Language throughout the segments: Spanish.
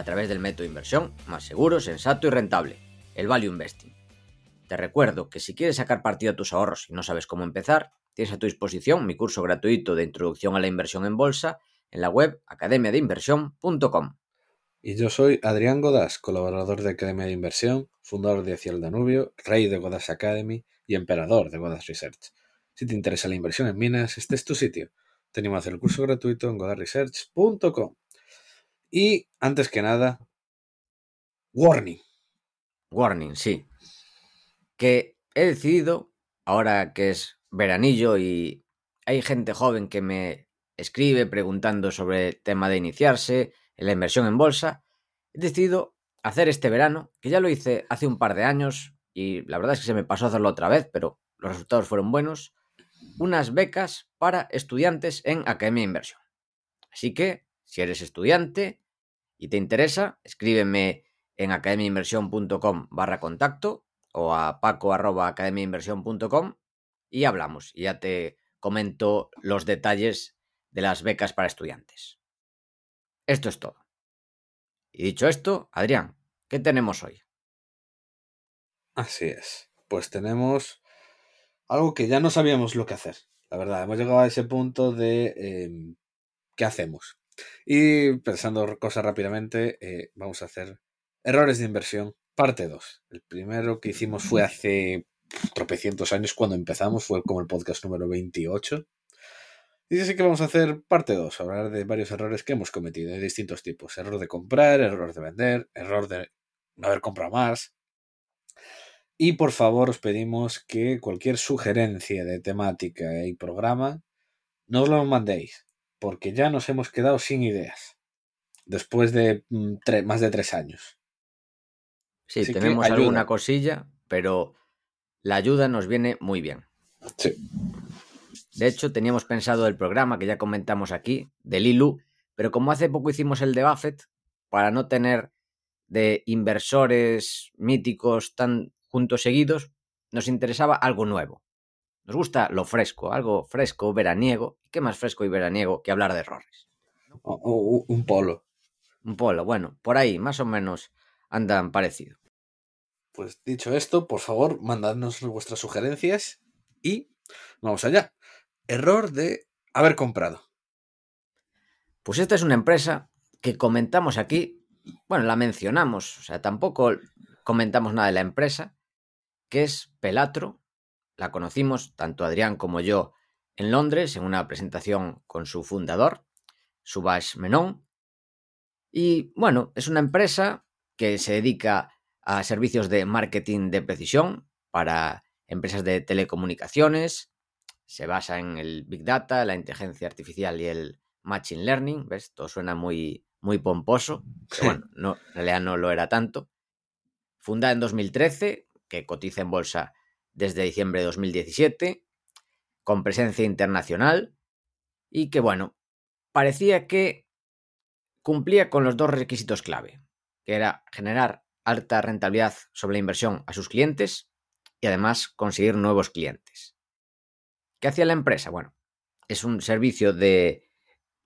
A través del método de inversión más seguro, sensato y rentable, el Value Investing. Te recuerdo que si quieres sacar partido a tus ahorros y no sabes cómo empezar, tienes a tu disposición mi curso gratuito de introducción a la inversión en bolsa en la web academiadeinversión.com. Y yo soy Adrián Godas, colaborador de Academia de Inversión, fundador de Hacia el Danubio, rey de Godas Academy y emperador de Godas Research. Si te interesa la inversión en minas, este es tu sitio. Tenemos el curso gratuito en godasresearch.com. Y antes que nada, warning. Warning, sí. Que he decidido, ahora que es veranillo y hay gente joven que me escribe preguntando sobre el tema de iniciarse, en la inversión en bolsa, he decidido hacer este verano, que ya lo hice hace un par de años y la verdad es que se me pasó hacerlo otra vez, pero los resultados fueron buenos, unas becas para estudiantes en Academia de Inversión. Así que, si eres estudiante y te interesa, escríbeme en academiainversión.com barra contacto o a paco y hablamos y ya te comento los detalles de las becas para estudiantes. Esto es todo. Y dicho esto, Adrián, ¿qué tenemos hoy? Así es. Pues tenemos algo que ya no sabíamos lo que hacer. La verdad, hemos llegado a ese punto de eh, ¿qué hacemos? Y pensando cosas rápidamente, eh, vamos a hacer errores de inversión, parte 2. El primero que hicimos fue hace tropecientos años cuando empezamos, fue como el podcast número 28. Y así que vamos a hacer parte 2, hablar de varios errores que hemos cometido de distintos tipos. Error de comprar, error de vender, error de no haber comprado más. Y por favor os pedimos que cualquier sugerencia de temática y programa nos lo mandéis, porque ya nos hemos quedado sin ideas, después de mm, más de tres años. Sí, tenemos alguna cosilla, pero la ayuda nos viene muy bien. Sí. De hecho, teníamos pensado el programa que ya comentamos aquí, de Lilu, pero como hace poco hicimos el de Buffett, para no tener de inversores míticos tan juntos seguidos, nos interesaba algo nuevo. Nos gusta lo fresco, algo fresco, veraniego. ¿Qué más fresco y veraniego que hablar de errores? O, un polo. Un polo, bueno, por ahí más o menos andan parecido. Pues dicho esto, por favor, mandadnos vuestras sugerencias y vamos allá error de haber comprado? Pues esta es una empresa que comentamos aquí, bueno, la mencionamos, o sea, tampoco comentamos nada de la empresa, que es Pelatro. La conocimos tanto Adrián como yo en Londres en una presentación con su fundador, Subhash Menon. Y bueno, es una empresa que se dedica a servicios de marketing de precisión para empresas de telecomunicaciones, se basa en el Big Data, la inteligencia artificial y el Machine Learning, ¿ves? Todo suena muy, muy pomposo, pero bueno, no, en realidad no lo era tanto. Fundada en 2013, que cotiza en bolsa desde diciembre de 2017, con presencia internacional y que, bueno, parecía que cumplía con los dos requisitos clave, que era generar alta rentabilidad sobre la inversión a sus clientes y además conseguir nuevos clientes. ¿Qué hacía la empresa? Bueno, es un servicio de,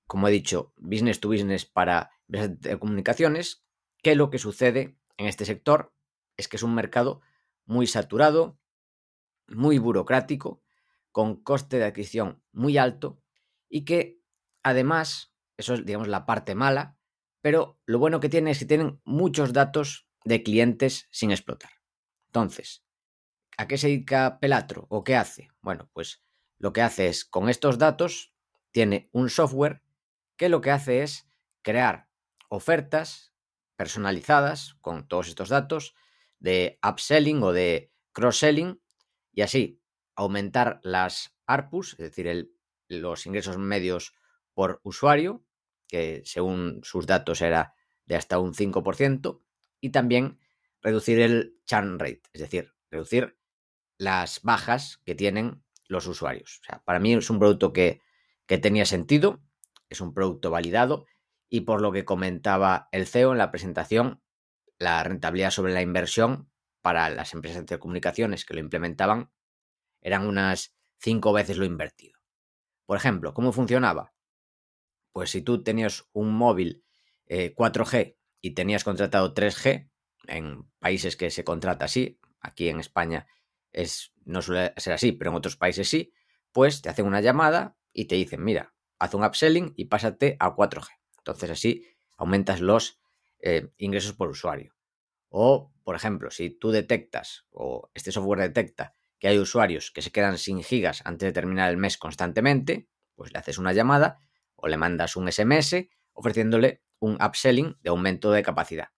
como he dicho, business to business para de comunicaciones, que lo que sucede en este sector es que es un mercado muy saturado, muy burocrático, con coste de adquisición muy alto y que además, eso es digamos la parte mala, pero lo bueno que tiene es que tienen muchos datos de clientes sin explotar. Entonces, ¿a qué se dedica Pelatro o qué hace? Bueno, pues lo que hace es, con estos datos, tiene un software que lo que hace es crear ofertas personalizadas con todos estos datos de upselling o de cross-selling y así aumentar las ARPUs, es decir, los ingresos medios por usuario, que según sus datos era de hasta un 5%, y también reducir el churn rate, es decir, reducir las bajas que tienen los usuarios. Para mí es un producto que, que tenía sentido, es un producto validado y por lo que comentaba el CEO en la presentación, la rentabilidad sobre la inversión para las empresas de telecomunicaciones que lo implementaban eran unas cinco veces lo invertido. Por ejemplo, ¿cómo funcionaba? Pues si tú tenías un móvil 4G eh, y tenías contratado 3G, en países que se contrata así, aquí en España es, no suele ser así, pero en otros países sí, pues te hacen una llamada y te dicen, mira, haz un upselling y pásate a 4G. Entonces así aumentas los eh, ingresos por usuario. O, por ejemplo, si tú detectas o este software detecta que hay usuarios que se quedan sin gigas antes de terminar el mes constantemente, pues le haces una llamada o le mandas un SMS ofreciéndole un upselling de aumento de capacidad.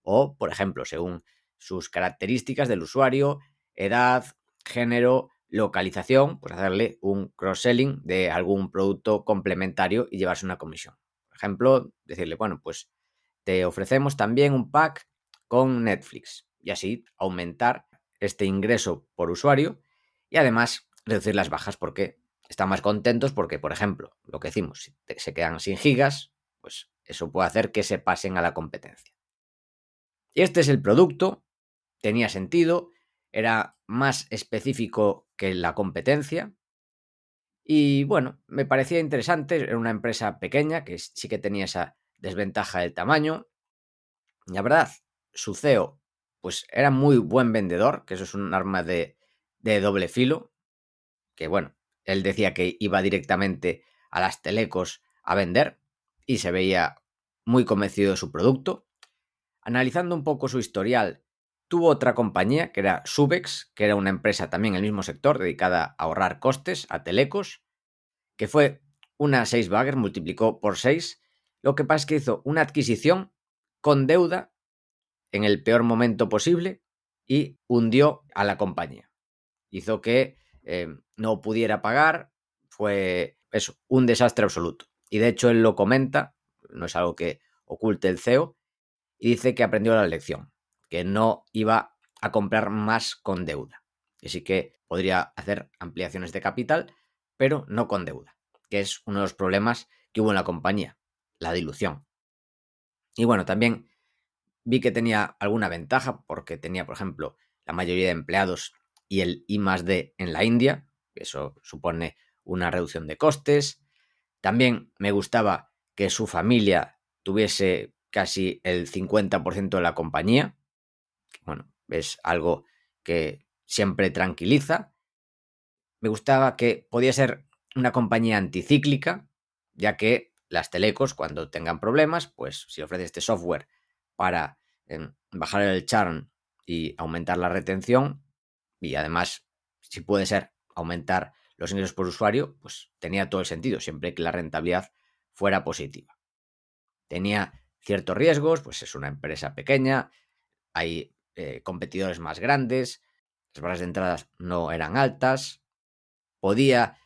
O, por ejemplo, según sus características del usuario, edad, género, localización, pues hacerle un cross-selling de algún producto complementario y llevarse una comisión. Por ejemplo, decirle, bueno, pues te ofrecemos también un pack con Netflix y así aumentar este ingreso por usuario y además reducir las bajas porque están más contentos porque, por ejemplo, lo que decimos, si se quedan sin gigas, pues eso puede hacer que se pasen a la competencia. Y este es el producto, tenía sentido, era más específico que la competencia. Y bueno, me parecía interesante, era una empresa pequeña que sí que tenía esa desventaja del tamaño. La verdad, su CEO pues era muy buen vendedor, que eso es un arma de, doble filo, que bueno, él decía que iba directamente a las telecos a vender y se veía muy convencido de su producto. Analizando un poco su historial, tuvo otra compañía que era Subex, que era una empresa también en el mismo sector dedicada a ahorrar costes a telecos, que fue una 6 bagger, multiplicó por 6. Lo que pasa es que hizo una adquisición con deuda en el peor momento posible y hundió a la compañía. Hizo que eh, no pudiera pagar, fue eso, un desastre absoluto. Y de hecho él lo comenta, no es algo que oculte el CEO, y dice que aprendió la lección, que no iba a comprar más con deuda. Y sí que podría hacer ampliaciones de capital, pero no con deuda, que es uno de los problemas que hubo en la compañía, la dilución. Y bueno, también Vi que tenía alguna ventaja porque tenía, por ejemplo, la mayoría de empleados y el I más D en la India, eso supone una reducción de costes. También me gustaba que su familia tuviese casi el 50% de la compañía. Bueno, es algo que siempre tranquiliza. Me gustaba que podía ser una compañía anticíclica, ya que las telecos, cuando tengan problemas, pues si ofrece este software para bajar el churn y aumentar la retención y además, si puede ser, aumentar los ingresos por usuario, pues tenía todo el sentido, siempre que la rentabilidad fuera positiva. Tenía ciertos riesgos, pues es una empresa pequeña, hay eh, competidores más grandes, las barras de entradas no eran altas, podía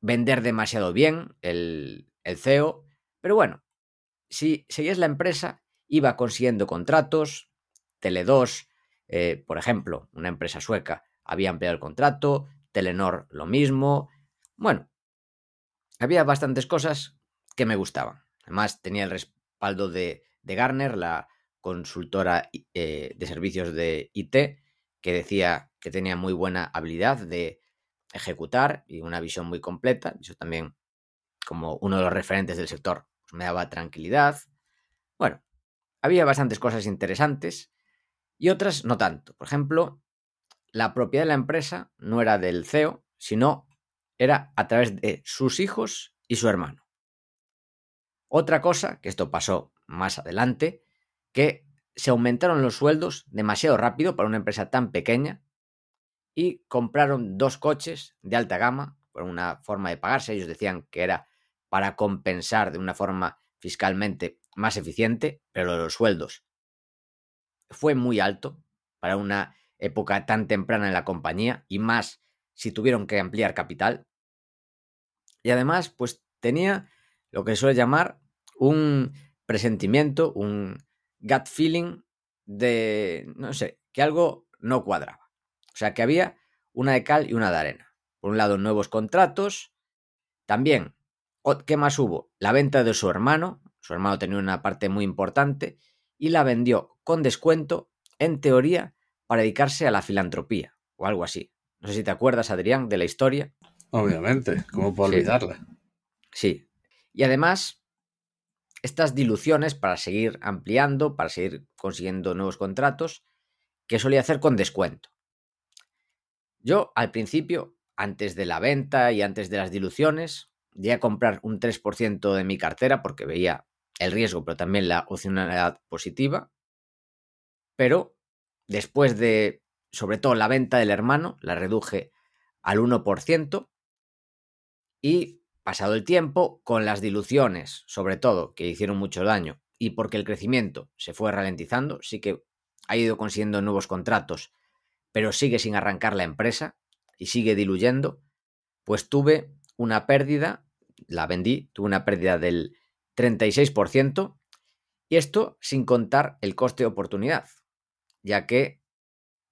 vender demasiado bien el, el CEO, pero bueno, si seguías la empresa iba consiguiendo contratos. Tele2, eh, por ejemplo, una empresa sueca, había ampliado el contrato. Telenor, lo mismo. Bueno, había bastantes cosas que me gustaban. Además, tenía el respaldo de, de Garner, la consultora eh, de servicios de IT, que decía que tenía muy buena habilidad de ejecutar y una visión muy completa. Eso también, como uno de los referentes del sector, me daba tranquilidad. Bueno, había bastantes cosas interesantes y otras no tanto. Por ejemplo, la propiedad de la empresa no era del CEO, sino era a través de sus hijos y su hermano. Otra cosa, que esto pasó más adelante, que se aumentaron los sueldos demasiado rápido para una empresa tan pequeña y compraron dos coches de alta gama por una forma de pagarse. Ellos decían que era para compensar de una forma fiscalmente más eficiente, pero los sueldos fue muy alto para una época tan temprana en la compañía y más si tuvieron que ampliar capital. Y además, pues tenía lo que suele llamar un presentimiento, un gut feeling de, no sé, que algo no cuadraba. O sea, que había una de cal y una de arena. Por un lado, nuevos contratos. También, ¿qué más hubo? La venta de su hermano. Su hermano tenía una parte muy importante y la vendió con descuento, en teoría, para dedicarse a la filantropía o algo así. No sé si te acuerdas, Adrián, de la historia. Obviamente, ¿cómo puedo olvidarla? Sí. Y además, estas diluciones para seguir ampliando, para seguir consiguiendo nuevos contratos, que solía hacer con descuento. Yo, al principio, antes de la venta y antes de las diluciones, llegué a comprar un 3% de mi cartera porque veía el riesgo, pero también la opcionalidad positiva. Pero después de, sobre todo, la venta del hermano, la reduje al 1%. Y pasado el tiempo, con las diluciones, sobre todo, que hicieron mucho daño, y porque el crecimiento se fue ralentizando, sí que ha ido consiguiendo nuevos contratos, pero sigue sin arrancar la empresa y sigue diluyendo, pues tuve una pérdida, la vendí, tuve una pérdida del 36%, y esto sin contar el coste de oportunidad, ya que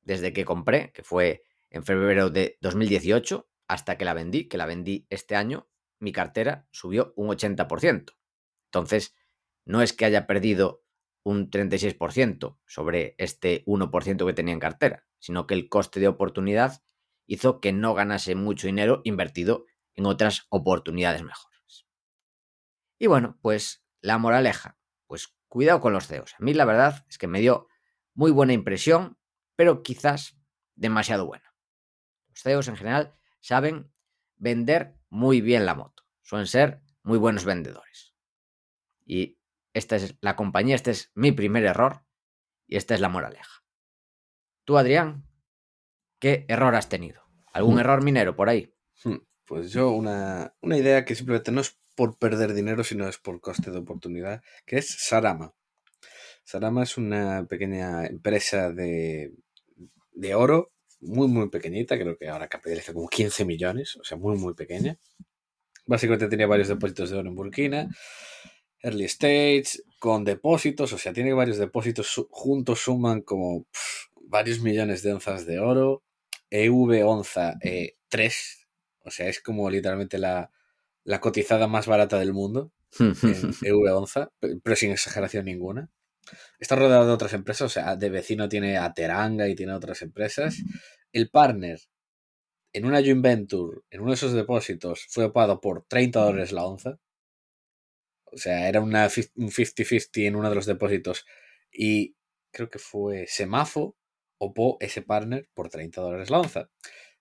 desde que compré, que fue en febrero de 2018, hasta que la vendí, que la vendí este año, mi cartera subió un 80%. Entonces, no es que haya perdido un 36% sobre este 1% que tenía en cartera, sino que el coste de oportunidad hizo que no ganase mucho dinero invertido en otras oportunidades mejores. Y bueno, pues la moraleja, pues cuidado con los CEOs. A mí la verdad es que me dio muy buena impresión, pero quizás demasiado buena. Los CEOs en general saben vender muy bien la moto, suelen ser muy buenos vendedores. Y esta es la compañía, este es mi primer error y esta es la moraleja. Tú, Adrián, ¿qué error has tenido? ¿Algún hmm. error minero por ahí? Hmm. Pues yo una, una idea que simplemente no es por perder dinero, sino es por coste de oportunidad, que es Sarama. Sarama es una pequeña empresa de, de oro, muy, muy pequeñita, creo que ahora capitaliza como 15 millones, o sea, muy, muy pequeña. Básicamente tenía varios depósitos de oro en Burkina, early stage, con depósitos, o sea, tiene varios depósitos juntos, suman como varios millones de onzas de oro, EV onza 3, eh, o sea, es como literalmente la, la cotizada más barata del mundo en EV onza, pero sin exageración ninguna. Está rodeado de otras empresas, o sea, de vecino tiene a Teranga y tiene otras empresas. El partner en una joint venture, en uno de esos depósitos, fue opado por 30 dólares la onza. O sea, era una, un 50-50 en uno de los depósitos. Y creo que fue Semafo, opó ese partner por 30 dólares la onza.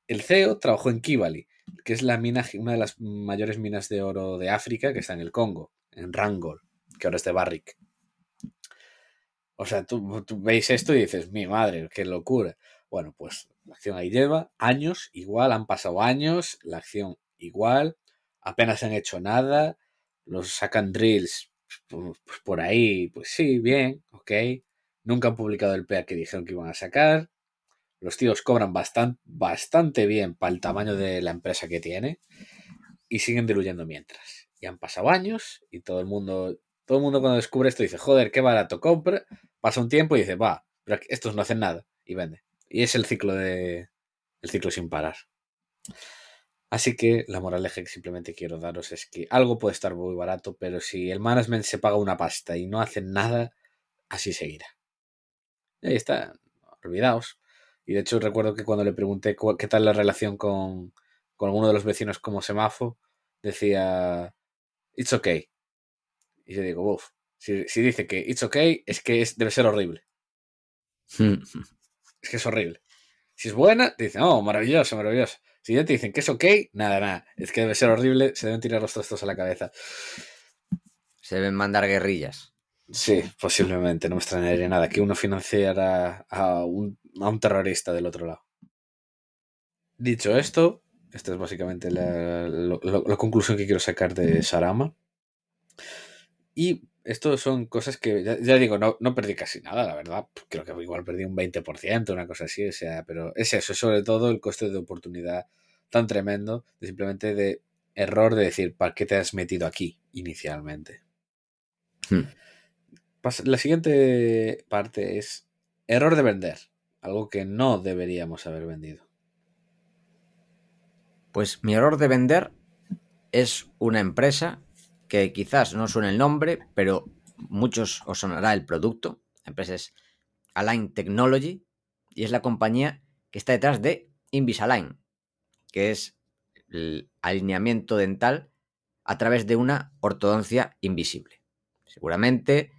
El CEO trabajó en Kibali, que es la mina, una de las mayores minas de oro de África, que está en el Congo, en Rangol, que ahora es de Barrick. O sea, tú, veis esto y dices, mi madre, qué locura. Bueno, pues la acción ahí lleva años, igual, han pasado años, la acción igual, apenas han hecho nada, los sacan drills pues, pues, por ahí, pues sí, bien, ok. Nunca han publicado el PEA que dijeron que iban a sacar. Los tíos cobran bastante, bastante bien para el tamaño de la empresa que tiene y siguen diluyendo mientras. Y han pasado años y todo el mundo todo el mundo cuando descubre esto dice, joder, qué barato, compra, pasa un tiempo y dice, va, pero estos no hacen nada y vende. Y es el ciclo de. el ciclo sin parar. Así que la moraleja que simplemente quiero daros es que algo puede estar muy barato, pero si el management se paga una pasta y no hacen nada, así seguirá. Y ahí está, olvidaos. Y de hecho recuerdo que cuando le pregunté qué tal la relación con, con alguno de los vecinos como Semafo, decía, it's okay. Y yo digo, uff, si, dice que it's okay, es que es, debe ser horrible. es que es horrible. Si es buena, te dicen, oh, maravilloso, maravilloso. Si ya te dicen que es ok, nada, nada. Es que debe ser horrible, se deben tirar los trastos a la cabeza. Se deben mandar guerrillas. Sí, posiblemente, no me extrañaría nada que uno financiara a un, a un terrorista del otro lado. Dicho esto, esta es básicamente la, la conclusión que quiero sacar de Sarama. Y esto son cosas que, ya, digo, no, no, perdí casi nada, la verdad. Creo que igual perdí un 20%, una cosa así, o sea, pero es eso, sobre todo el coste de oportunidad tan tremendo, de simplemente de error de decir, ¿para qué te has metido aquí inicialmente? Hmm. La siguiente parte es error de vender, algo que no deberíamos haber vendido. Pues mi error de vender es una empresa que quizás no suene el nombre, pero muchos os sonará el producto. La empresa es Align Technology y es la compañía que está detrás de Invisalign, que es el alineamiento dental a través de una ortodoncia invisible. Seguramente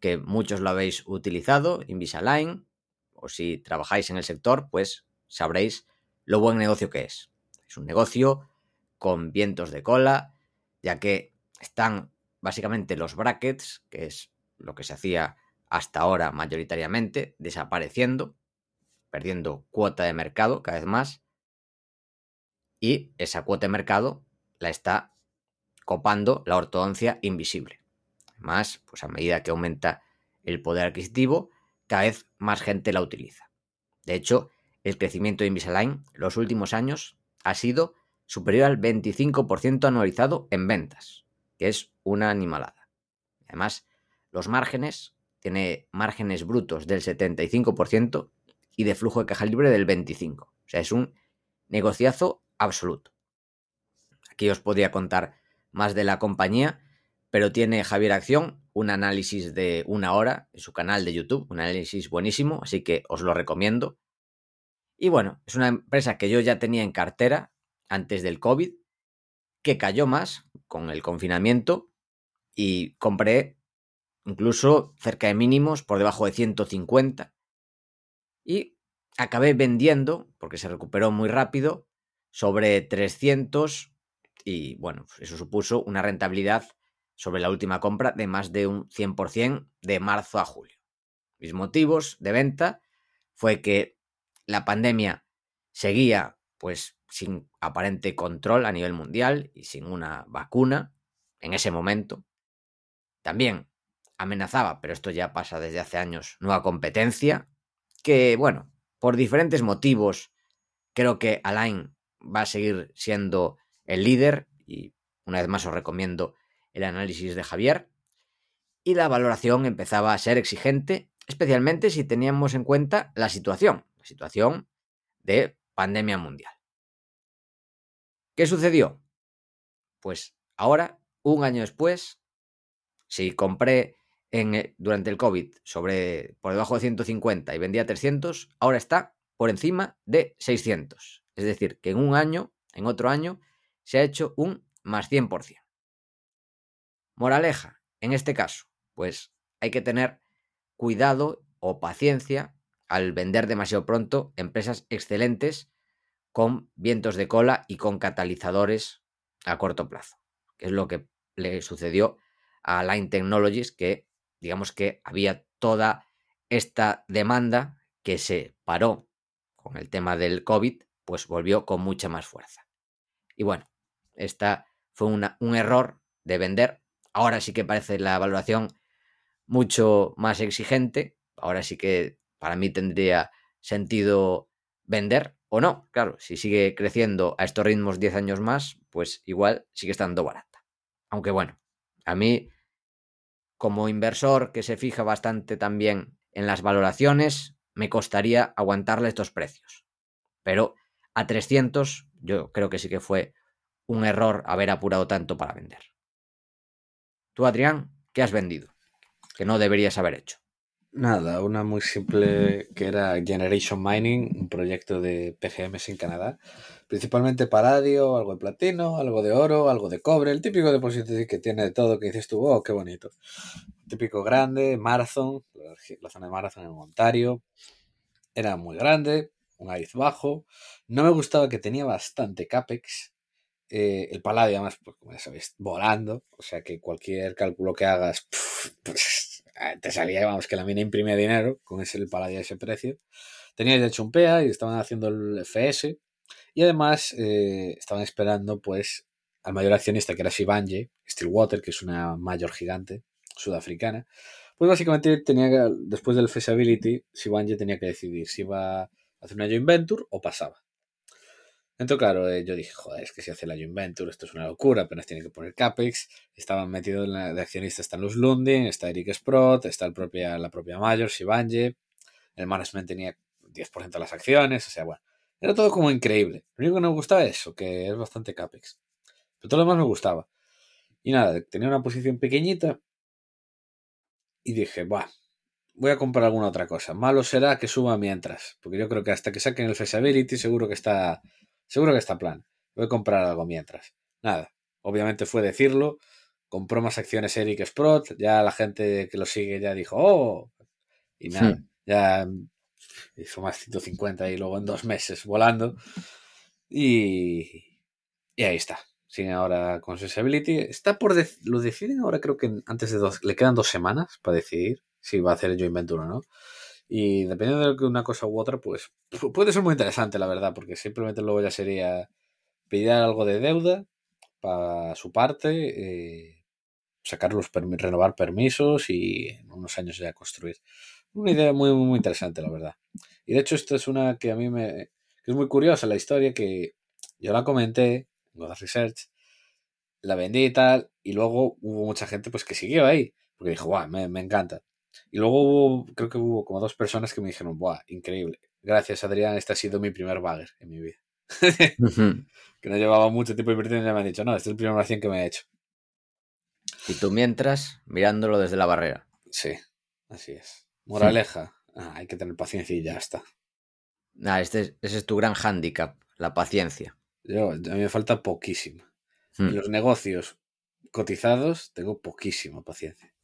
que muchos lo habéis utilizado, Invisalign, o si trabajáis en el sector, pues sabréis lo buen negocio que es. Es un negocio con vientos de cola, ya que están básicamente los brackets, que es lo que se hacía hasta ahora mayoritariamente, desapareciendo, perdiendo cuota de mercado cada vez más, y esa cuota de mercado la está copando la ortodoncia invisible. Además, pues a medida que aumenta el poder adquisitivo, cada vez más gente la utiliza. De hecho, el crecimiento de Invisalign los últimos años ha sido superior al 25% anualizado en ventas, que es una animalada. Además, los márgenes, tiene márgenes brutos del 75% y de flujo de caja libre del 25%. O sea, es un negociazo absoluto. Aquí os podría contar más de la compañía, pero tiene Javier Acción un análisis de una hora en su canal de YouTube, un análisis buenísimo, así que os lo recomiendo. Y bueno, es una empresa que yo ya tenía en cartera antes del COVID, que cayó más con el confinamiento y compré incluso cerca de mínimos por debajo de 150 y acabé vendiendo, porque se recuperó muy rápido, sobre 300 y bueno, eso supuso una rentabilidad sobre la última compra de más de un 100% de marzo a julio. Mis motivos de venta fue que la pandemia seguía pues sin aparente control a nivel mundial y sin una vacuna en ese momento. También amenazaba, pero esto ya pasa desde hace años, nueva competencia, que bueno, por diferentes motivos creo que Alain va a seguir siendo el líder y una vez más os recomiendo el análisis de Javier. Y la valoración empezaba a ser exigente, especialmente si teníamos en cuenta la situación, la situación de pandemia mundial. ¿Qué sucedió? Pues ahora, un año después, si compré en, eh, durante el COVID sobre por debajo de 150 y vendía 300, ahora está por encima de 600. Es decir, que en un año, en otro año, se ha hecho un más 100%. Moraleja, en este caso, pues hay que tener cuidado o paciencia al vender demasiado pronto empresas excelentes con vientos de cola y con catalizadores a corto plazo, que es lo que le sucedió a Line Technologies, que digamos que había toda esta demanda que se paró con el tema del COVID pues volvió con mucha más fuerza. Y bueno, esta fue un error de vender. Ahora sí que parece la valoración mucho más exigente. Ahora sí que para mí tendría sentido vender o no. Claro, si sigue creciendo a estos ritmos 10 años más, pues igual sigue estando barata. Aunque bueno, a mí, como inversor que se fija bastante también en las valoraciones, me costaría aguantarle estos precios. Pero a 300, yo creo que sí que fue un error haber apurado tanto para vender. Tú, Adrián, ¿qué has vendido? Que no deberías haber hecho. Nada, una muy simple que era Generation Mining, un proyecto de PGMs en Canadá, principalmente paladio, algo de platino, algo de oro, algo de cobre, el típico depósito que tiene de todo, que dices tú, oh, qué bonito. Típico grande, Marathon, la zona de Marathon en Ontario, era muy grande, un AIZ bajo, no me gustaba que tenía bastante CAPEX. Eh, el paladio, además, pues, como ya sabéis, volando. O sea que cualquier cálculo que hagas, pues, te salía, vamos, que la mina imprimía dinero con ese el paladio a ese precio. Tenía de hecho un PEA y estaban haciendo el FS. Y además eh, estaban esperando, pues, al mayor accionista que era Sibanje, Stillwater, que es una mayor gigante sudafricana. Pues básicamente tenía que, después del feasibility, Sibanje tenía que decidir si iba a hacer una joint venture o pasaba. Entonces, claro, eh, yo dije, joder, es que si hace la joint venture, esto es una locura, apenas tiene que poner CAPEX. Estaban metidos de accionistas, están los Lundin, está Eric Sprott, está el propia, la propia Mayor, Sibanje. el management tenía 10% de las acciones, o sea, bueno, era todo como increíble. Lo único que no me gustaba es eso, que es bastante capex. Pero todo lo demás me gustaba. Y nada, tenía una posición pequeñita y dije, Buah, voy a comprar alguna otra cosa. Malo será que suba mientras, porque yo creo que hasta que saquen el feasibility seguro que está seguro que está plan. Voy a comprar algo mientras. Nada, obviamente fue decirlo. Compró más acciones Eric Sprott, ya la gente que lo sigue ya dijo, "Oh." Y nada, Hmm. ya hizo más 150 y luego en dos meses volando. Y, y ahí está. Sigue ahora con Accessibility. Está por dec- lo deciden ahora, creo que antes de dos. Le quedan dos semanas para decidir si va a hacer el joint venture o no. Y dependiendo de una cosa u otra, pues pu- puede ser muy interesante, la verdad, porque simplemente luego ya sería pedir algo de deuda para su parte, eh, sacar los renovar permisos y en unos años ya construir. Una idea muy, muy, interesante, la verdad. Y de hecho, esto es una que a mí me. que es muy curiosa la historia que yo la comenté en Godard Research, la vendí y tal, y luego hubo mucha gente pues que siguió ahí, porque dijo, guau, me, me encanta. Y luego hubo, creo que hubo como dos personas que me dijeron, guau, increíble. Gracias, Adrián, este ha sido mi primer bagger en mi vida. Que no llevaba mucho tiempo invirtiendo y ya me han dicho, no, este es el primer acción que me he hecho. Y tú mientras, mirándolo desde la barrera. Sí, así es. Moraleja, ah, hay que tener paciencia y ya está. Nah, este es- ese es tu gran hándicap, la paciencia. Yo, a mí me falta poquísimo. Hmm. En los negocios cotizados tengo poquísima paciencia.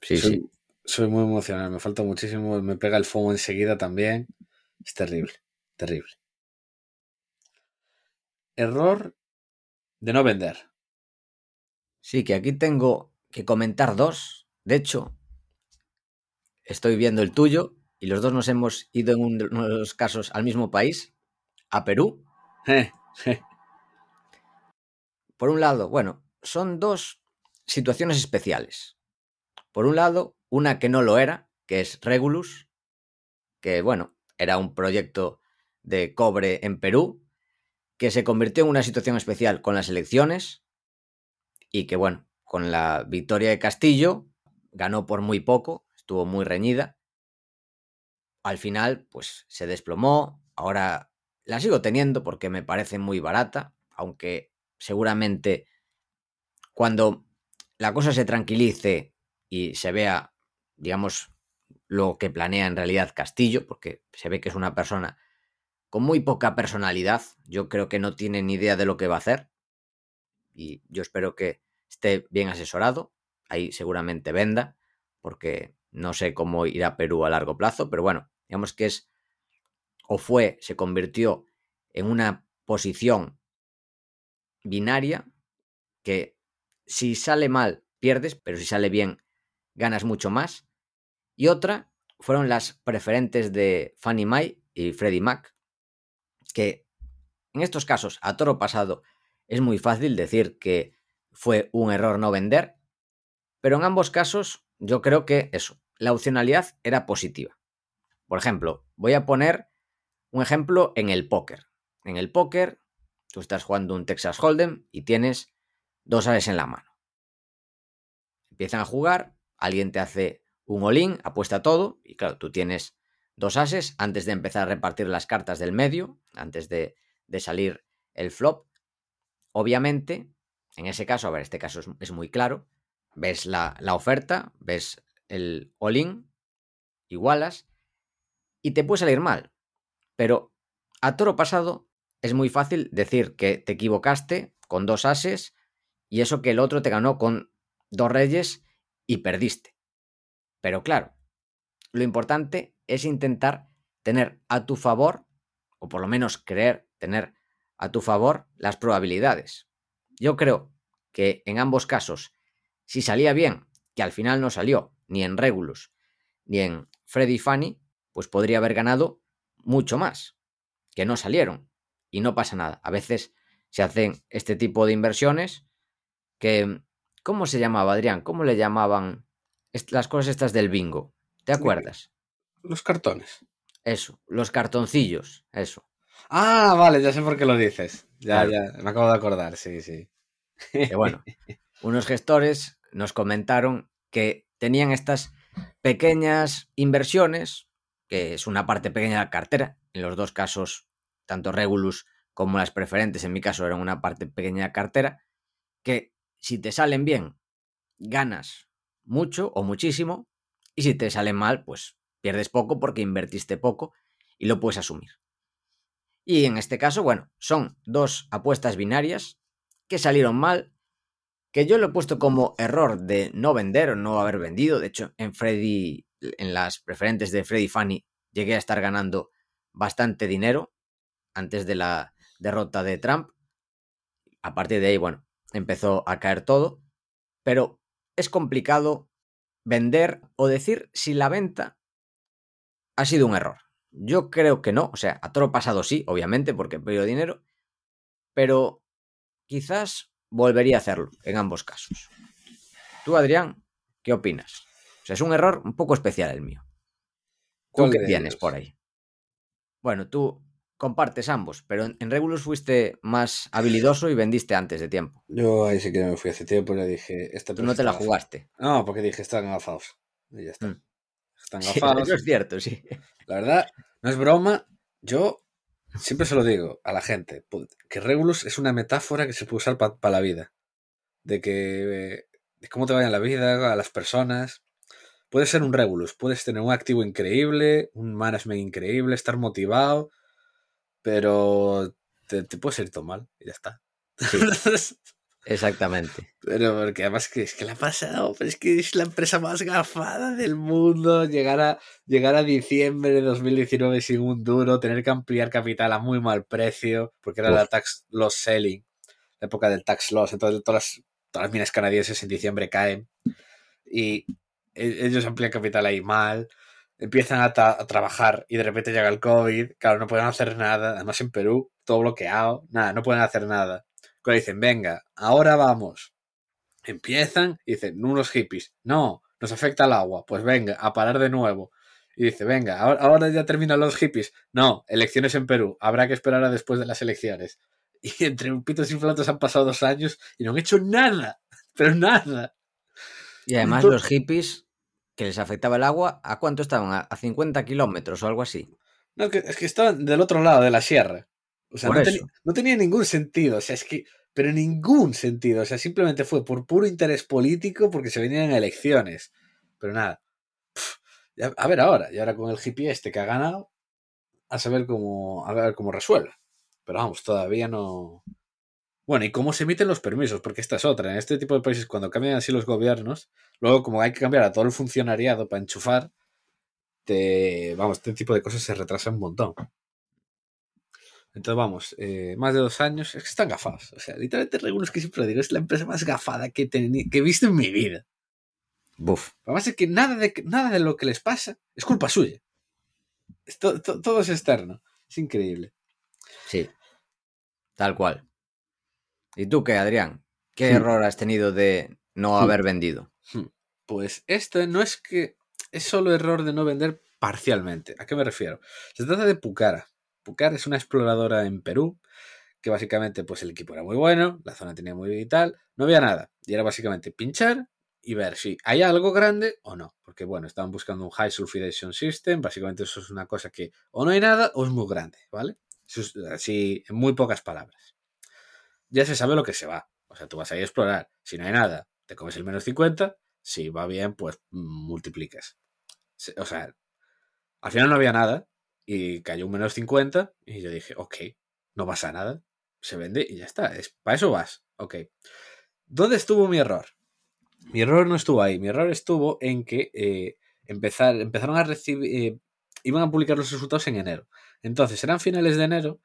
Sí, soy, sí. soy muy emocional, me falta muchísimo, me pega el FOMO enseguida también. Es terrible, terrible. Error de no vender. Sí, que aquí tengo que comentar dos. De hecho, estoy viendo el tuyo y los dos nos hemos ido en uno de los casos al mismo país, a Perú. Eh, eh, Por un lado, bueno, son dos situaciones especiales. Por un lado, una que no lo era, que es Regulus, que bueno, era un proyecto de cobre en Perú, que se convirtió en una situación especial con las elecciones y que bueno, con la victoria de Castillo, ganó por muy poco, estuvo muy reñida. Al final, pues se desplomó, ahora la sigo teniendo porque me parece muy barata, aunque seguramente cuando la cosa se tranquilice y se vea, digamos, lo que planea en realidad Castillo, porque se ve que es una persona con muy poca personalidad, yo creo que no tiene ni idea de lo que va a hacer y yo espero que esté bien asesorado, ahí seguramente venda, porque no sé cómo irá Perú a largo plazo, pero bueno, digamos que es o fue, se convirtió en una posición binaria que si sale mal pierdes, pero si sale bien ganas mucho más. Y otra fueron las preferentes de Fannie Mae y Freddie Mac, que en estos casos a toro pasado es muy fácil decir que fue un error no vender, pero en ambos casos yo creo que eso, la opcionalidad era positiva. Por ejemplo, voy a poner un ejemplo en el póker. En el póker, tú estás jugando un Texas Hold'em y tienes dos aves en la mano. Empiezan a jugar, alguien te hace un all-in, apuesta todo, y claro, tú tienes dos ases antes de empezar a repartir las cartas del medio, antes de, salir el flop. Obviamente, en ese caso, a ver, este caso es, es muy claro, ves la, la oferta, ves el all-in, igualas, y te puede salir mal. Pero a toro pasado es muy fácil decir que te equivocaste con dos ases y eso que el otro te ganó con dos reyes y perdiste. Pero claro, lo importante es intentar tener a tu favor, o por lo menos creer tener a tu favor las probabilidades. Yo creo que en ambos casos, si salía bien, que al final no salió, ni en Regulus, ni en Freddy Fanny, pues podría haber ganado mucho más, que no salieron. Y no pasa nada. A veces se hacen este tipo de inversiones que... ¿Cómo se llamaba, Adrián? ¿Cómo le llamaban las cosas estas del bingo? ¿Te acuerdas? Los cartones. Eso, los cartoncillos, eso. Ah, vale, ya sé por qué lo dices. Ya, Claro. ya, me acabo de acordar, sí, sí. Que bueno, unos gestores nos comentaron que tenían estas pequeñas inversiones, que es una parte pequeña de la cartera. En los dos casos, tanto Regulus como las preferentes, en mi caso, eran una parte pequeña de la cartera, que si te salen bien, ganas mucho o muchísimo, y si te salen mal, pues pierdes poco porque invertiste poco y lo puedes asumir. Y en este caso, bueno, son dos apuestas binarias que salieron mal, que yo lo he puesto como error de no vender o no haber vendido. De hecho, en Freddy, en las preferentes de Freddy Fanny, llegué a estar ganando bastante dinero antes de la derrota de Trump. A partir de ahí, bueno, empezó a caer todo, pero es complicado vender o decir si la venta ha sido un error. Yo creo que no, o sea, a todo pasado sí, obviamente, porque he perdido dinero, pero quizás volvería a hacerlo en ambos casos. Tú, Adrián, ¿qué opinas? O sea, es un error un poco especial el mío. ¿Tú qué tienes por ahí? Bueno, tú compartes ambos, pero en Regulus fuiste más habilidoso y vendiste antes de tiempo. Yo ahí sí que me fui hace tiempo, le dije... Esta Tú no te la jugaste. No, porque dije, están gafados. Y ya está. Mm. Están gafados. eso es cierto, sí. La verdad, no es broma. Yo siempre se lo digo a la gente, que Regulus es una metáfora que se puede usar para la vida. De que... De cómo te vaya en la vida, a las personas. Puedes ser un Regulus, puedes tener un activo increíble, un management increíble, estar motivado, pero te, te puede ir todo mal y ya está. exactamente. Pero porque además que es que la ha pasado, pero es que es la empresa más gafada del mundo. Llegar a, llegar a diciembre de 2019 sin un duro, tener que ampliar capital a muy mal precio, porque era la tax loss selling, la época del tax loss. Entonces todas las, todas las minas canadienses en diciembre caen y e, ellos amplían capital ahí mal empiezan a, trabajar y de repente llega el COVID, claro, no pueden hacer nada, además en Perú, todo bloqueado, nada, no pueden hacer nada. Cuando dicen, venga, ahora vamos, empiezan y dicen, unos hippies, no, nos afecta el agua, pues venga, a parar de nuevo. Y dice, venga, ahora, ahora ya terminan los hippies. No, elecciones en Perú, habrá que esperar a después de las elecciones. Y entre un pitos y flautas han pasado dos años y no han hecho nada, pero nada. Y además los hippies que les afectaba el agua, ¿a cuánto estaban? ¿A 50 kilómetros o algo así? No, es que estaban del otro lado de la sierra. O sea, no, tenía ningún sentido. O sea, es que. Pero ningún sentido. O sea, simplemente fue por puro interés político porque se venían elecciones. Pero nada. a ver ahora. Y ahora con el hippie este que ha ganado. A saber cómo. A ver cómo resuelve. Pero vamos, todavía no. Bueno, y cómo se emiten los permisos, porque esta es otra. En este tipo de países, cuando cambian así los gobiernos, luego como hay que cambiar a todo el funcionariado para enchufar, te, vamos, este tipo de cosas se retrasan un montón. Entonces, vamos, eh, más de dos años, es que están gafados. O sea, literalmente Regulus, que siempre digo, es la empresa más gafada que, que he visto en mi vida. Buf. Además es que nada de, nada de lo que les pasa es culpa suya. todo es externo. Es increíble. Sí. Tal cual. ¿Y tú qué, Adrián? ¿Qué hmm. error has tenido de no hmm. haber vendido? Hmm. Pues este no es que es solo error de no vender parcialmente. ¿A qué me refiero? Se trata de Pucara. Pucara es una exploradora en Perú que básicamente pues el equipo era muy bueno, la zona tenía muy vital, no había nada. Y era básicamente pinchar y ver si hay algo grande o no. Porque bueno, estaban buscando un High Sulfidation System, básicamente eso es una cosa que o no hay nada o es muy grande, ¿vale? Así en muy pocas palabras ya se sabe lo que se va. O sea, tú vas a ir a explorar. Si no hay nada, te comes el menos 50. Si va bien, pues multiplicas. O sea, al final no había nada y cayó un menos 50 y yo dije, ok, no pasa nada. Se vende y ya está. Es, para eso vas. Ok. ¿Dónde estuvo mi error? Mi error no estuvo ahí. Mi error estuvo en que eh, empezar, empezaron a recibir... Eh, iban a publicar los resultados en enero. Entonces, eran finales de enero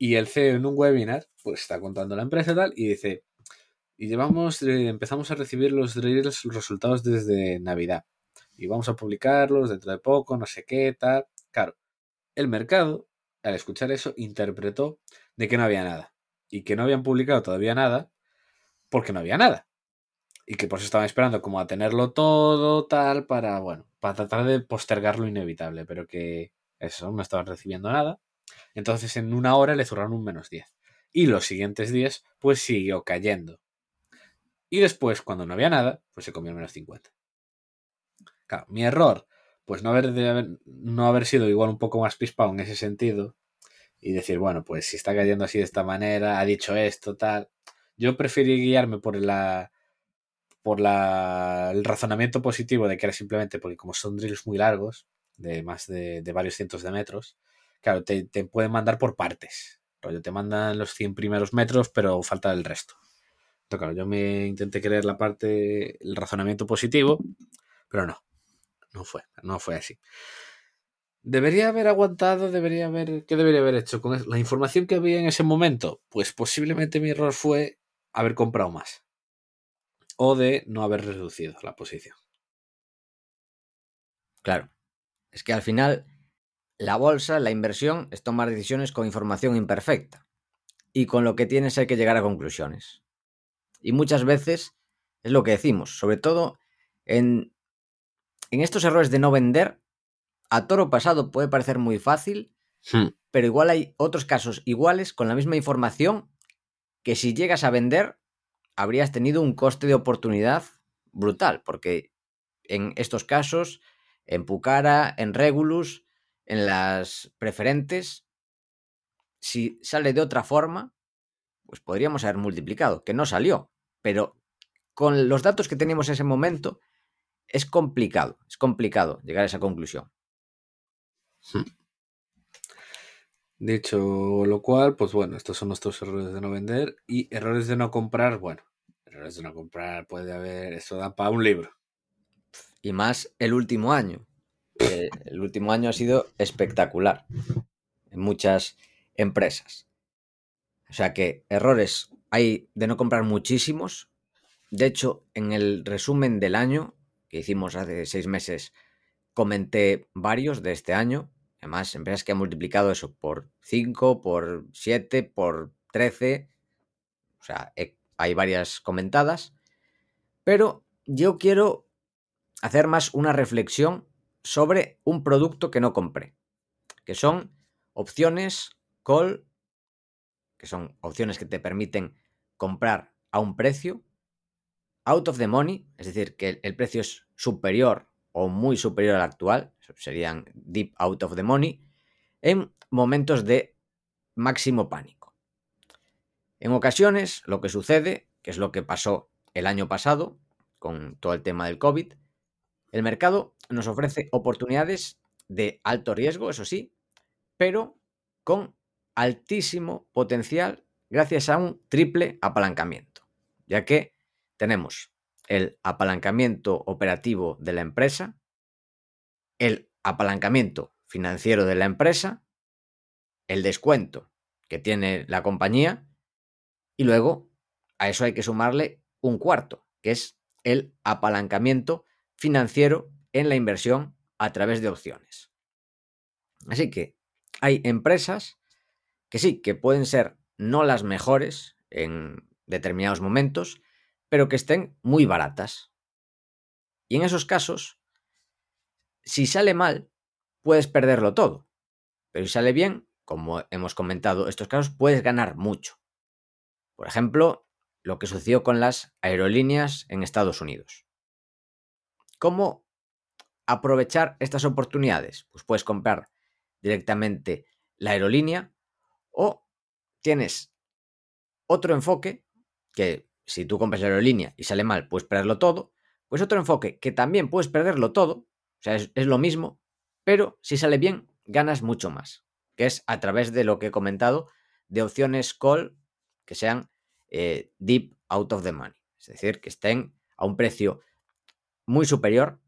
y el CEO en un webinar, pues está contando la empresa y tal, y dice, y llevamos, eh, empezamos a recibir los resultados desde Navidad. Y vamos a publicarlos dentro de poco, no sé qué, tal. Claro, el mercado, al escuchar eso, interpretó de que no había nada. Y que no habían publicado todavía nada, porque no había nada. Y que por eso estaban esperando como a tenerlo todo, tal, para, bueno, para tratar de postergar lo inevitable. Pero que eso, no estaban recibiendo nada. Entonces en una hora le zurraron un menos 10. Y los siguientes días, pues siguió cayendo. Y después, cuando no había nada, pues se comió el menos 50. Claro, mi error, pues no haber, no haber sido igual un poco más pispado en ese sentido y decir, bueno, pues si está cayendo así de esta manera, ha dicho esto, tal. Yo preferí guiarme por la por la, el razonamiento positivo de que era simplemente porque como son drills muy largos, de más de, de varios cientos de metros, claro, te, te, pueden mandar por partes. Rollo, te mandan los 100 primeros metros, pero falta el resto. Entonces, claro, yo me intenté creer la parte, el razonamiento positivo, pero no, no fue, no fue así. Debería haber aguantado, debería haber, ¿qué debería haber hecho con la información que había en ese momento? Pues posiblemente mi error fue haber comprado más o de no haber reducido la posición. Claro, es que al final la bolsa, la inversión, es tomar decisiones con información imperfecta y con lo que tienes hay que llegar a conclusiones. Y muchas veces es lo que decimos, sobre todo en, en estos errores de no vender, a toro pasado puede parecer muy fácil, hmm. pero igual hay otros casos iguales con la misma información que si llegas a vender habrías tenido un coste de oportunidad brutal, porque en estos casos, en Pucara, en Regulus, en las preferentes, si sale de otra forma, pues podríamos haber multiplicado, que no salió, pero con los datos que teníamos en ese momento, es complicado, es complicado llegar a esa conclusión. Hmm. Dicho lo cual, pues bueno, estos son nuestros errores de no vender y errores de no comprar, bueno, errores de no comprar puede haber, eso da para un libro. Y más el último año. El último año ha sido espectacular en muchas empresas. O sea que errores hay de no comprar muchísimos. De hecho, en el resumen del año que hicimos hace seis meses, comenté varios de este año. Además, empresas que han multiplicado eso por 5, por 7, por 13. O sea, hay varias comentadas. Pero yo quiero hacer más una reflexión sobre un producto que no compré. Que son opciones call, que son opciones que te permiten comprar a un precio out of the money, es decir, que el precio es superior o muy superior al actual, serían deep out of the money, en momentos de máximo pánico. En ocasiones, lo que sucede, que es lo que pasó el año pasado con todo el tema del COVID, el mercado nos ofrece oportunidades de alto riesgo, eso sí, pero con altísimo potencial gracias a un triple apalancamiento, ya que tenemos el apalancamiento operativo de la empresa, el apalancamiento financiero de la empresa, el descuento que tiene la compañía y luego a eso hay que sumarle un cuarto, que es el apalancamiento financiero en la inversión a través de opciones. Así que hay empresas que sí, que pueden ser no las mejores en determinados momentos, pero que estén muy baratas. Y en esos casos, si sale mal, puedes perderlo todo. Pero si sale bien, como hemos comentado estos casos, puedes ganar mucho. Por ejemplo, lo que sucedió con las aerolíneas en Estados Unidos. ¿Cómo aprovechar estas oportunidades? Pues puedes comprar directamente la aerolínea o tienes otro enfoque que si tú compras la aerolínea y sale mal, puedes perderlo todo, pues otro enfoque que también puedes perderlo todo, o sea, es, lo mismo, pero si sale bien, ganas mucho más, que es a través de lo que he comentado, de opciones call que sean eh, deep out of the money, es decir, que estén a un precio muy superior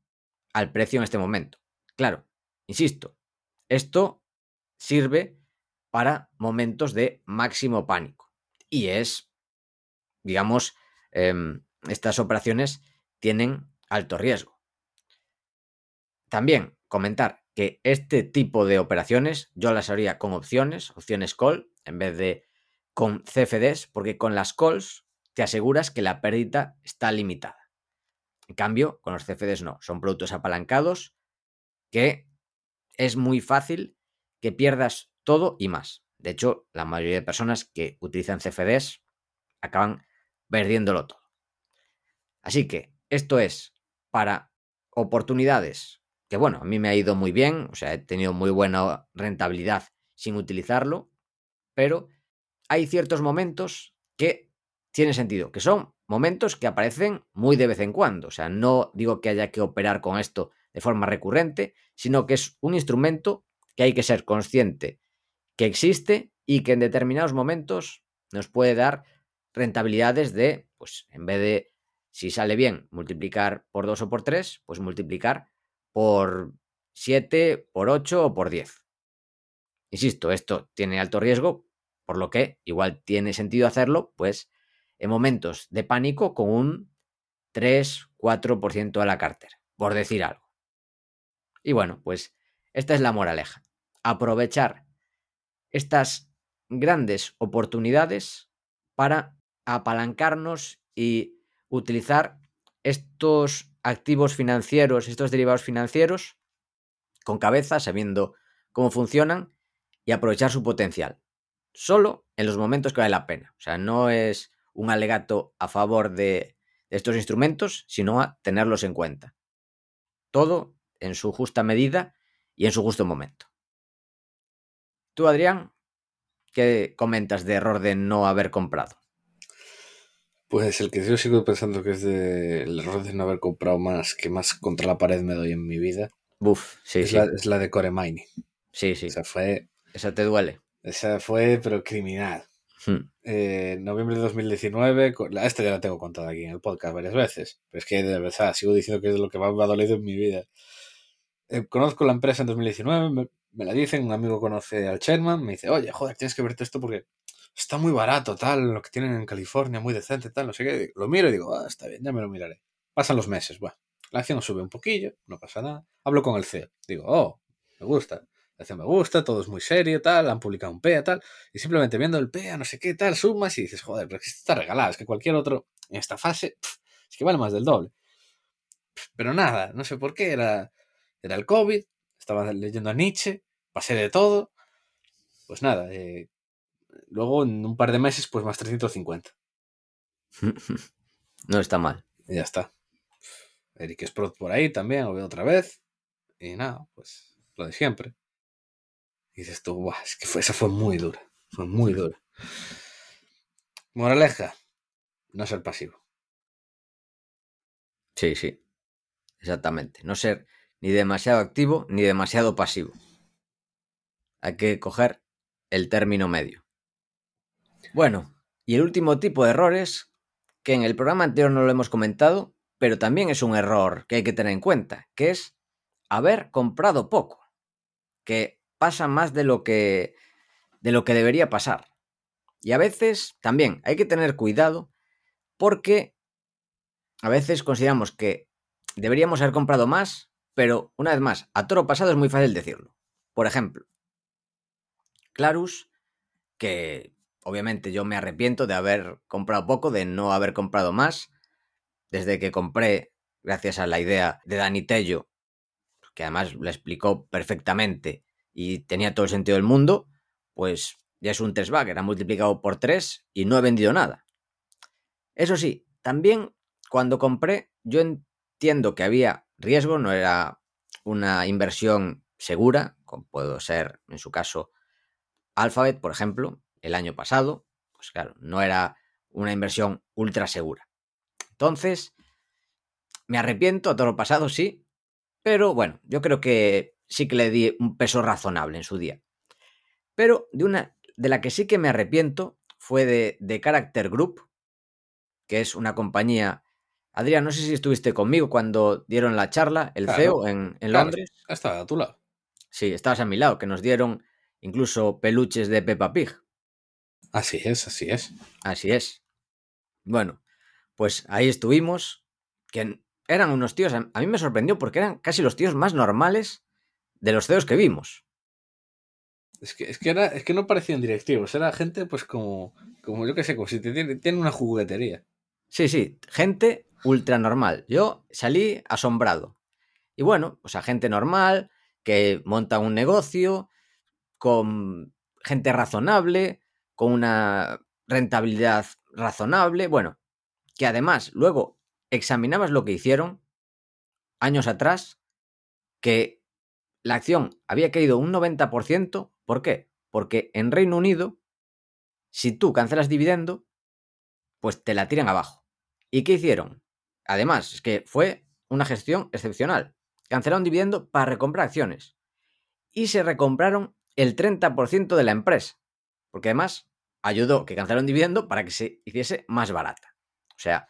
al precio en este momento. Claro, insisto, esto sirve para momentos de máximo pánico y es digamos, em, estas operaciones tienen alto riesgo. También comentar que este tipo de operaciones yo las haría con opciones, opciones call, en vez de con CFDs, porque con las calls te aseguras que la pérdida está limitada. En cambio, con los CFDs no, son productos apalancados que es muy fácil que pierdas todo y más. De hecho, la mayoría de personas que utilizan CFDs acaban perdiéndolo todo. Así que esto es para oportunidades, que bueno, a mí me ha ido muy bien, o sea, he tenido muy buena rentabilidad sin utilizarlo, pero hay ciertos momentos que tienen sentido, que son momentos que aparecen muy de vez en cuando, o sea, no digo que haya que operar con esto de forma recurrente, sino que es un instrumento que hay que ser consciente que existe y que en determinados momentos nos puede dar rentabilidades de, pues en vez de, si sale bien, multiplicar por 2 o por 3, pues multiplicar por 7, por 8 o por 10. Insisto, esto tiene alto riesgo, por lo que igual tiene sentido hacerlo, pues en momentos de pánico con un 3-4% de la cartera, por decir algo. Y bueno, pues esta es la moraleja. Aprovechar estas grandes oportunidades para apalancarnos y utilizar estos activos financieros, estos derivados financieros, con cabeza, sabiendo cómo funcionan y aprovechar su potencial. Solo en los momentos que vale la pena. O sea, no es un alegato a favor de estos instrumentos, sino a tenerlos en cuenta. Todo en su justa medida y en su justo momento. Tú, Adrián, ¿qué comentas de error de no haber comprado? Pues el que yo sigo pensando que es de el error de no haber comprado más, que más contra la pared me doy en mi vida. Buf, sí, es sí. La, es la de Core Mining. Sí, sí. Esa fue. Esa te duele. Esa fue, pero criminal. Hmm. Eh, noviembre de 2019, la, esta ya la tengo contada aquí en el podcast varias veces, pero es que de verdad sigo diciendo que es lo que más me ha dolido en mi vida. Eh, conozco la empresa en 2019, me, me, la dicen, un amigo conoce al chairman, me dice, oye, joder, tienes que verte esto porque está muy barato, tal, lo que tienen en California, muy decente, tal, no sé qué. Lo miro y digo, ah, está bien, ya me lo miraré. Pasan los meses, bueno, la acción sube un poquillo, no pasa nada. Hablo con el CEO, digo, oh, me gusta. Acción me gusta, todo es muy serio, tal, han publicado un PEA, tal, y simplemente viendo el PEA, no sé qué, tal, sumas y dices, joder, pero es que está regalado, es que cualquier otro en esta fase, pff, es que vale más del doble. Pero nada, no sé por qué, era, era el COVID, estaba leyendo a Nietzsche, pasé de todo, pues nada, eh, luego en un par de meses, pues más 350. No está mal. Y ya está. Eric Sprott por ahí también, lo veo otra vez. Y nada, pues lo de siempre. Y dices tú, Buah, es que fue, esa fue muy dura. Fue muy dura. Moraleja, no ser pasivo. Sí, sí. Exactamente. No ser ni demasiado activo ni demasiado pasivo. Hay que coger el término medio. Bueno, y el último tipo de errores, que en el programa anterior no lo hemos comentado, pero también es un error que hay que tener en cuenta, que es haber comprado poco, que pasa más de lo que de lo que debería pasar. Y a veces también hay que tener cuidado porque a veces consideramos que deberíamos haber comprado más, pero una vez más, a toro pasado es muy fácil decirlo. Por ejemplo, Clarus, que obviamente yo me arrepiento de haber comprado poco, de no haber comprado más, desde que compré, gracias a la idea de Dani Tello, que además lo explicó perfectamente y tenía todo el sentido del mundo, pues ya es un 3 bagger, ha multiplicado por 3 y no he vendido nada. Eso sí, también cuando compré, yo entiendo que había riesgo, no era una inversión segura, como puedo ser en su caso Alphabet, por ejemplo, el año pasado, pues claro, no era una inversión ultra segura. Entonces, me arrepiento a todo lo pasado, sí, pero bueno, yo creo que sí que le di un peso razonable en su día. Pero de una de la que sí que me arrepiento fue de, de Character Group, que es una compañía. Adrián, no sé si estuviste conmigo cuando dieron la charla, el Claro, CEO en, en Claro, Londres. Estaba a tu lado. Sí, estabas a mi lado, que nos dieron incluso peluches de Peppa Pig. Así es, así es. Así es. Bueno, pues ahí estuvimos, que eran unos tíos, a mí me sorprendió porque eran casi los tíos más normales de los CEOs que vimos. Es que, es que, era, es que no parecían directivos, era gente pues como, como yo que sé, como si te tiene, tiene una juguetería. Sí, sí, gente ultra normal. Yo salí asombrado. Y bueno, o sea, gente normal que monta un negocio con gente razonable, con una rentabilidad razonable, bueno, que además luego examinabas lo que hicieron, años atrás que la acción había caído un 90%. ¿Por qué? Porque en Reino Unido, si tú cancelas dividendo, pues te la tiran abajo. ¿Y qué hicieron? Además, es que fue una gestión excepcional. Cancelaron dividendo para recomprar acciones. Y se recompraron el 30% de la empresa. Porque además ayudó que cancelaron dividendo para que se hiciese más barata. O sea,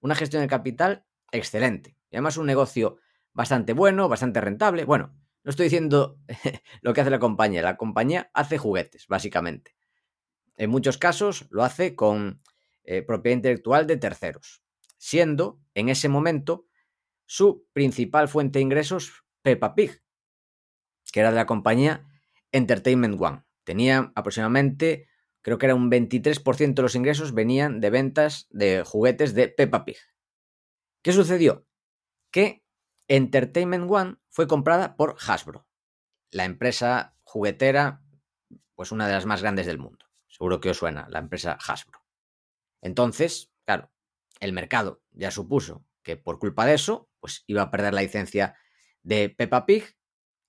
una gestión de capital excelente. Y además un negocio bastante bueno, bastante rentable. Bueno, no estoy diciendo lo que hace la compañía. La compañía hace juguetes, básicamente. En muchos casos lo hace con eh, propiedad intelectual de terceros, siendo en ese momento su principal fuente de ingresos Peppa Pig, que era de la compañía Entertainment One. Tenía aproximadamente, creo que era un 23% de los ingresos venían de ventas de juguetes de Peppa Pig. ¿Qué sucedió? Que Entertainment One fue comprada por Hasbro, la empresa juguetera, pues una de las más grandes del mundo. Seguro que os suena, la empresa Hasbro. Entonces, claro, el mercado ya supuso que por culpa de eso, pues iba a perder la licencia de Peppa Pig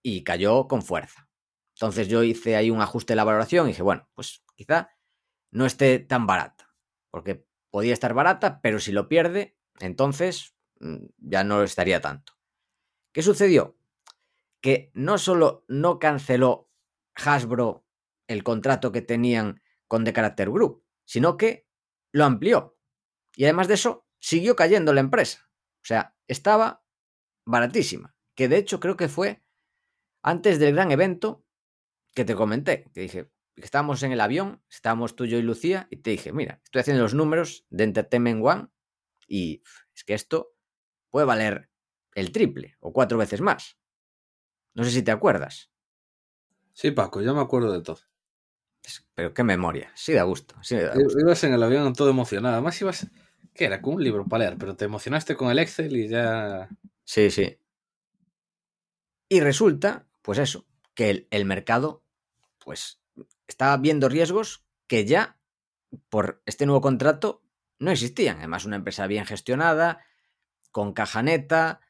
y cayó con fuerza. Entonces yo hice ahí un ajuste de la valoración y dije, bueno, pues quizá no esté tan barata, porque podía estar barata, pero si lo pierde, entonces mm, ya no estaría tanto. ¿Qué sucedió? Que no solo no canceló Hasbro el contrato que tenían con The Character Group, sino que lo amplió. Y además de eso, siguió cayendo la empresa. O sea, estaba baratísima. Que de hecho creo que fue antes del gran evento que te comenté. Que dije, estábamos en el avión, estábamos tú, yo y Lucía, y te dije, mira, estoy haciendo los números de Entertainment One y es que esto puede valer el triple o cuatro veces más. No sé si te acuerdas. Sí, Paco, yo me acuerdo de todo. Pero qué memoria, sí da gusto. Sí Ibas en el avión todo emocionado. Además ibas, ¿qué era? Con un libro para leer, pero te emocionaste con el Excel y ya... Sí, sí. Y resulta, pues eso, que el, el mercado, pues, estaba viendo riesgos que ya, por este nuevo contrato, no existían. Además, una empresa bien gestionada, con caja neta,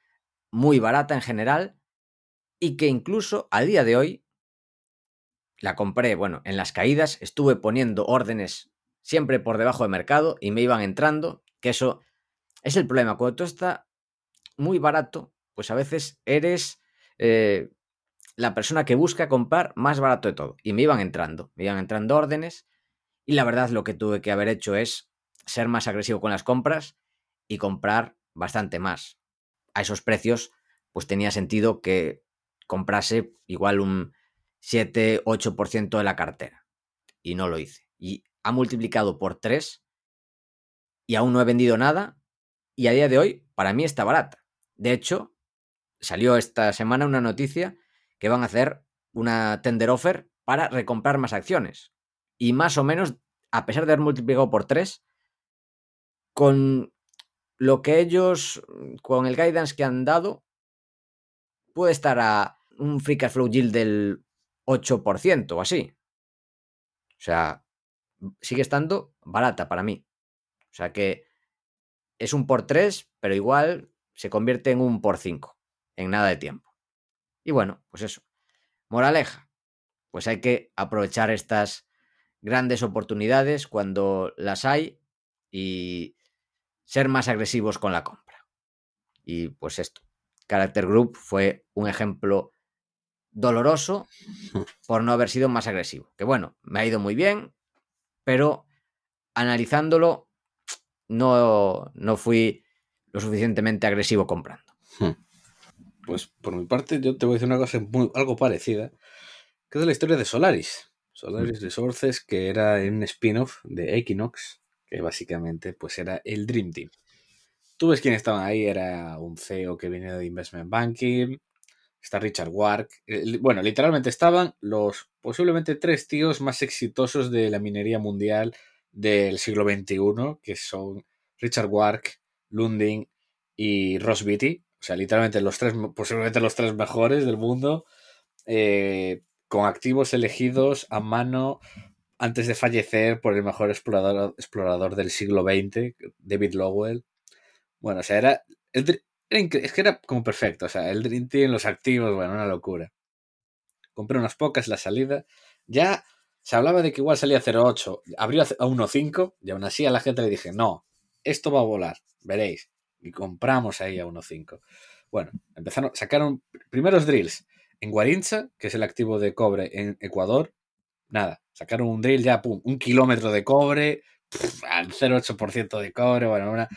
muy barata en general y que incluso al día de hoy la compré, bueno, en las caídas estuve poniendo órdenes siempre por debajo de mercado y me iban entrando, que eso es el problema. Cuando todo está muy barato, pues a veces eres eh, la persona que busca comprar más barato de todo. Y me iban entrando, me iban entrando órdenes y la verdad lo que tuve que haber hecho es ser más agresivo con las compras y comprar bastante más a esos precios, pues tenía sentido que comprase igual un 7-8% de la cartera. Y no lo hice. Y ha multiplicado por 3 y aún no he vendido nada y a día de hoy para mí está barata. De hecho, salió esta semana una noticia que van a hacer una tender offer para recomprar más acciones. Y más o menos, a pesar de haber multiplicado por 3, con lo que ellos, con el guidance que han dado, puede estar a un free cash flow yield del 8% o así. O sea, sigue estando barata para mí. O sea que es un por 3, pero igual se convierte en un por 5 en nada de tiempo. Y bueno, pues eso. Moraleja, pues hay que aprovechar estas grandes oportunidades cuando las hay y ser más agresivos con la compra. Y pues esto, Character Group fue un ejemplo doloroso por no haber sido más agresivo. Que bueno, me ha ido muy bien, pero analizándolo no, no fui lo suficientemente agresivo comprando. Hmm. Pues por mi parte yo te voy a decir una cosa algo parecida, que es la historia de Solaris. Solaris Resources, que era un spin-off de Equinox, que básicamente pues era el Dream Team. Tú ves quién estaban ahí, era un CEO que viene de Investment Banking, está Richard Wark, bueno, literalmente estaban los posiblemente tres tíos más exitosos de la minería mundial del siglo XXI, que son Richard Wark, Lunding y Ross Beatty, o sea, literalmente los tres, posiblemente los tres mejores del mundo, eh, con activos elegidos a mano antes de fallecer por el mejor explorador, explorador del siglo XX, David Lowell. Bueno, o sea, era. es que era como perfecto. O sea, el Dream Team, los activos, bueno, una locura. Compré unas pocas, la salida. Ya se hablaba de que igual salía 0.8, abrió a 1.5 y aún así a la gente le dije, no, esto va a volar, veréis. Y compramos ahí a 1.5. Bueno, empezaron, sacaron primeros drills en Guarincha, que es el activo de cobre en Ecuador. Nada, sacaron un drill ya, pum, un kilómetro de cobre, al 0,8% de cobre, bueno, una,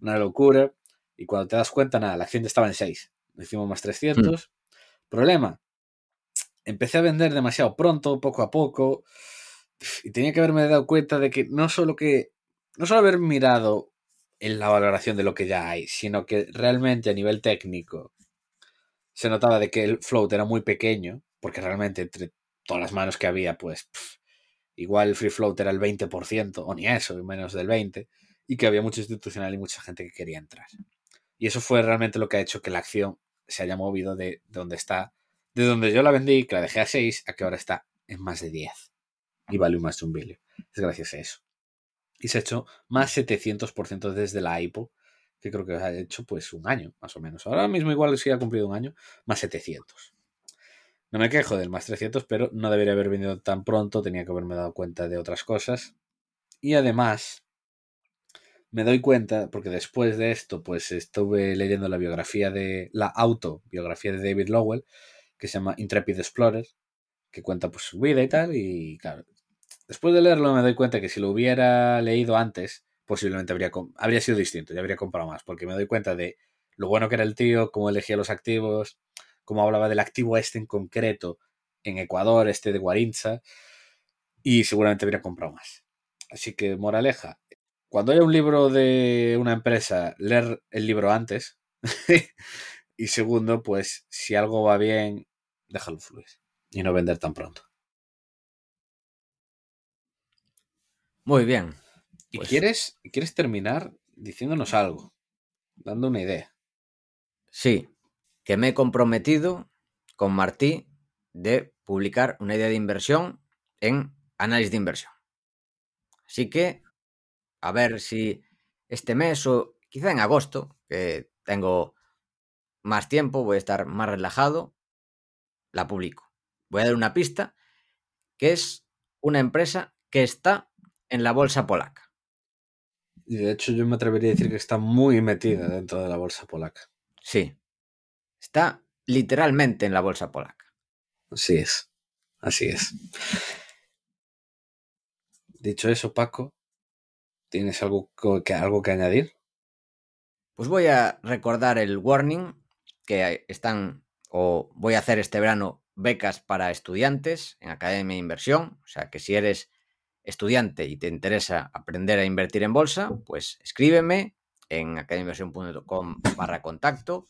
una, locura. Y cuando te das cuenta, nada, la acción estaba en 6. Hicimos más 300. Mm. Problema, empecé a vender demasiado pronto, poco a poco. Y tenía que haberme dado cuenta de que no solo que. No solo haber mirado en la valoración de lo que ya hay, sino que realmente a nivel técnico se notaba de que el float era muy pequeño, porque realmente entre todas las manos que había, pues igual el free float era el 20%, o ni eso, menos del 20%, y que había mucho institucional y mucha gente que quería entrar. Y eso fue realmente lo que ha hecho que la acción se haya movido de, donde está, de donde yo la vendí, que la dejé a 6, a que ahora está en más de 10. Y vale más de un billón. Es gracias a eso. Y se ha hecho más 700% desde la IPO, que creo que ha hecho pues un año, más o menos. Ahora mismo igual si ha cumplido un año, más 700. No me quejo del más 300, pero no debería haber venido tan pronto, tenía que haberme dado cuenta de otras cosas. Y además, me doy cuenta, porque después de esto, pues estuve leyendo la biografía de, la autobiografía de David Lowell, que se llama Intrepid Explorer, que cuenta pues su vida y tal, y claro, después de leerlo me doy cuenta que si lo hubiera leído antes, posiblemente habría, habría sido distinto, ya habría comprado más, porque me doy cuenta de lo bueno que era el tío, cómo elegía los activos, cómo hablaba del activo este en concreto en Ecuador, este de Guarinza, y seguramente habría comprado más. Así que, moraleja, cuando haya un libro de una empresa, leer el libro antes. y segundo, pues si algo va bien, déjalo fluir y no vender tan pronto. Muy bien. ¿Y pues quieres, quieres terminar diciéndonos algo? Dando una idea. Sí, que me he comprometido con Martí de publicar una idea de inversión en análisis de inversión. Así que, a ver si este mes o quizá en agosto, que tengo más tiempo, voy a estar más relajado, la publico. Voy a dar una pista, que es una empresa que está en la bolsa polaca. Y de hecho yo me atrevería a decir que está muy metida dentro de la bolsa polaca. Sí. Está literalmente en la bolsa polaca. Así es. Así es. Dicho eso, Paco, ¿tienes algo que, algo que añadir? Pues voy a recordar el warning que están o voy a hacer este verano becas para estudiantes en Academia de Inversión. O sea que si eres estudiante y te interesa aprender a invertir en bolsa, pues escríbeme en academiainversión.com barra contacto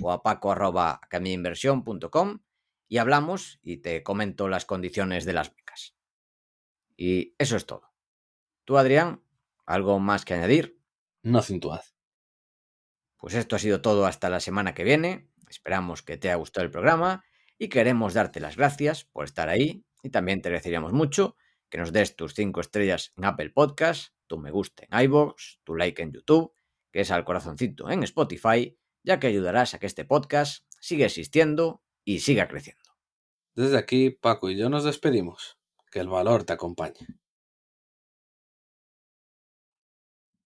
o a paco arroba y hablamos y te comento las condiciones de las becas. Y eso es todo. ¿Tú, Adrián, algo más que añadir? No acentuad. Pues esto ha sido todo hasta la semana que viene. Esperamos que te haya gustado el programa y queremos darte las gracias por estar ahí y también te agradeceríamos mucho que nos des tus 5 estrellas en Apple Podcast, tu me gusta en iVoox, tu like en YouTube, que es al corazoncito en Spotify, ya que ayudarás a que este podcast siga existiendo y siga creciendo. Desde aquí, Paco y yo nos despedimos. Que el valor te acompañe.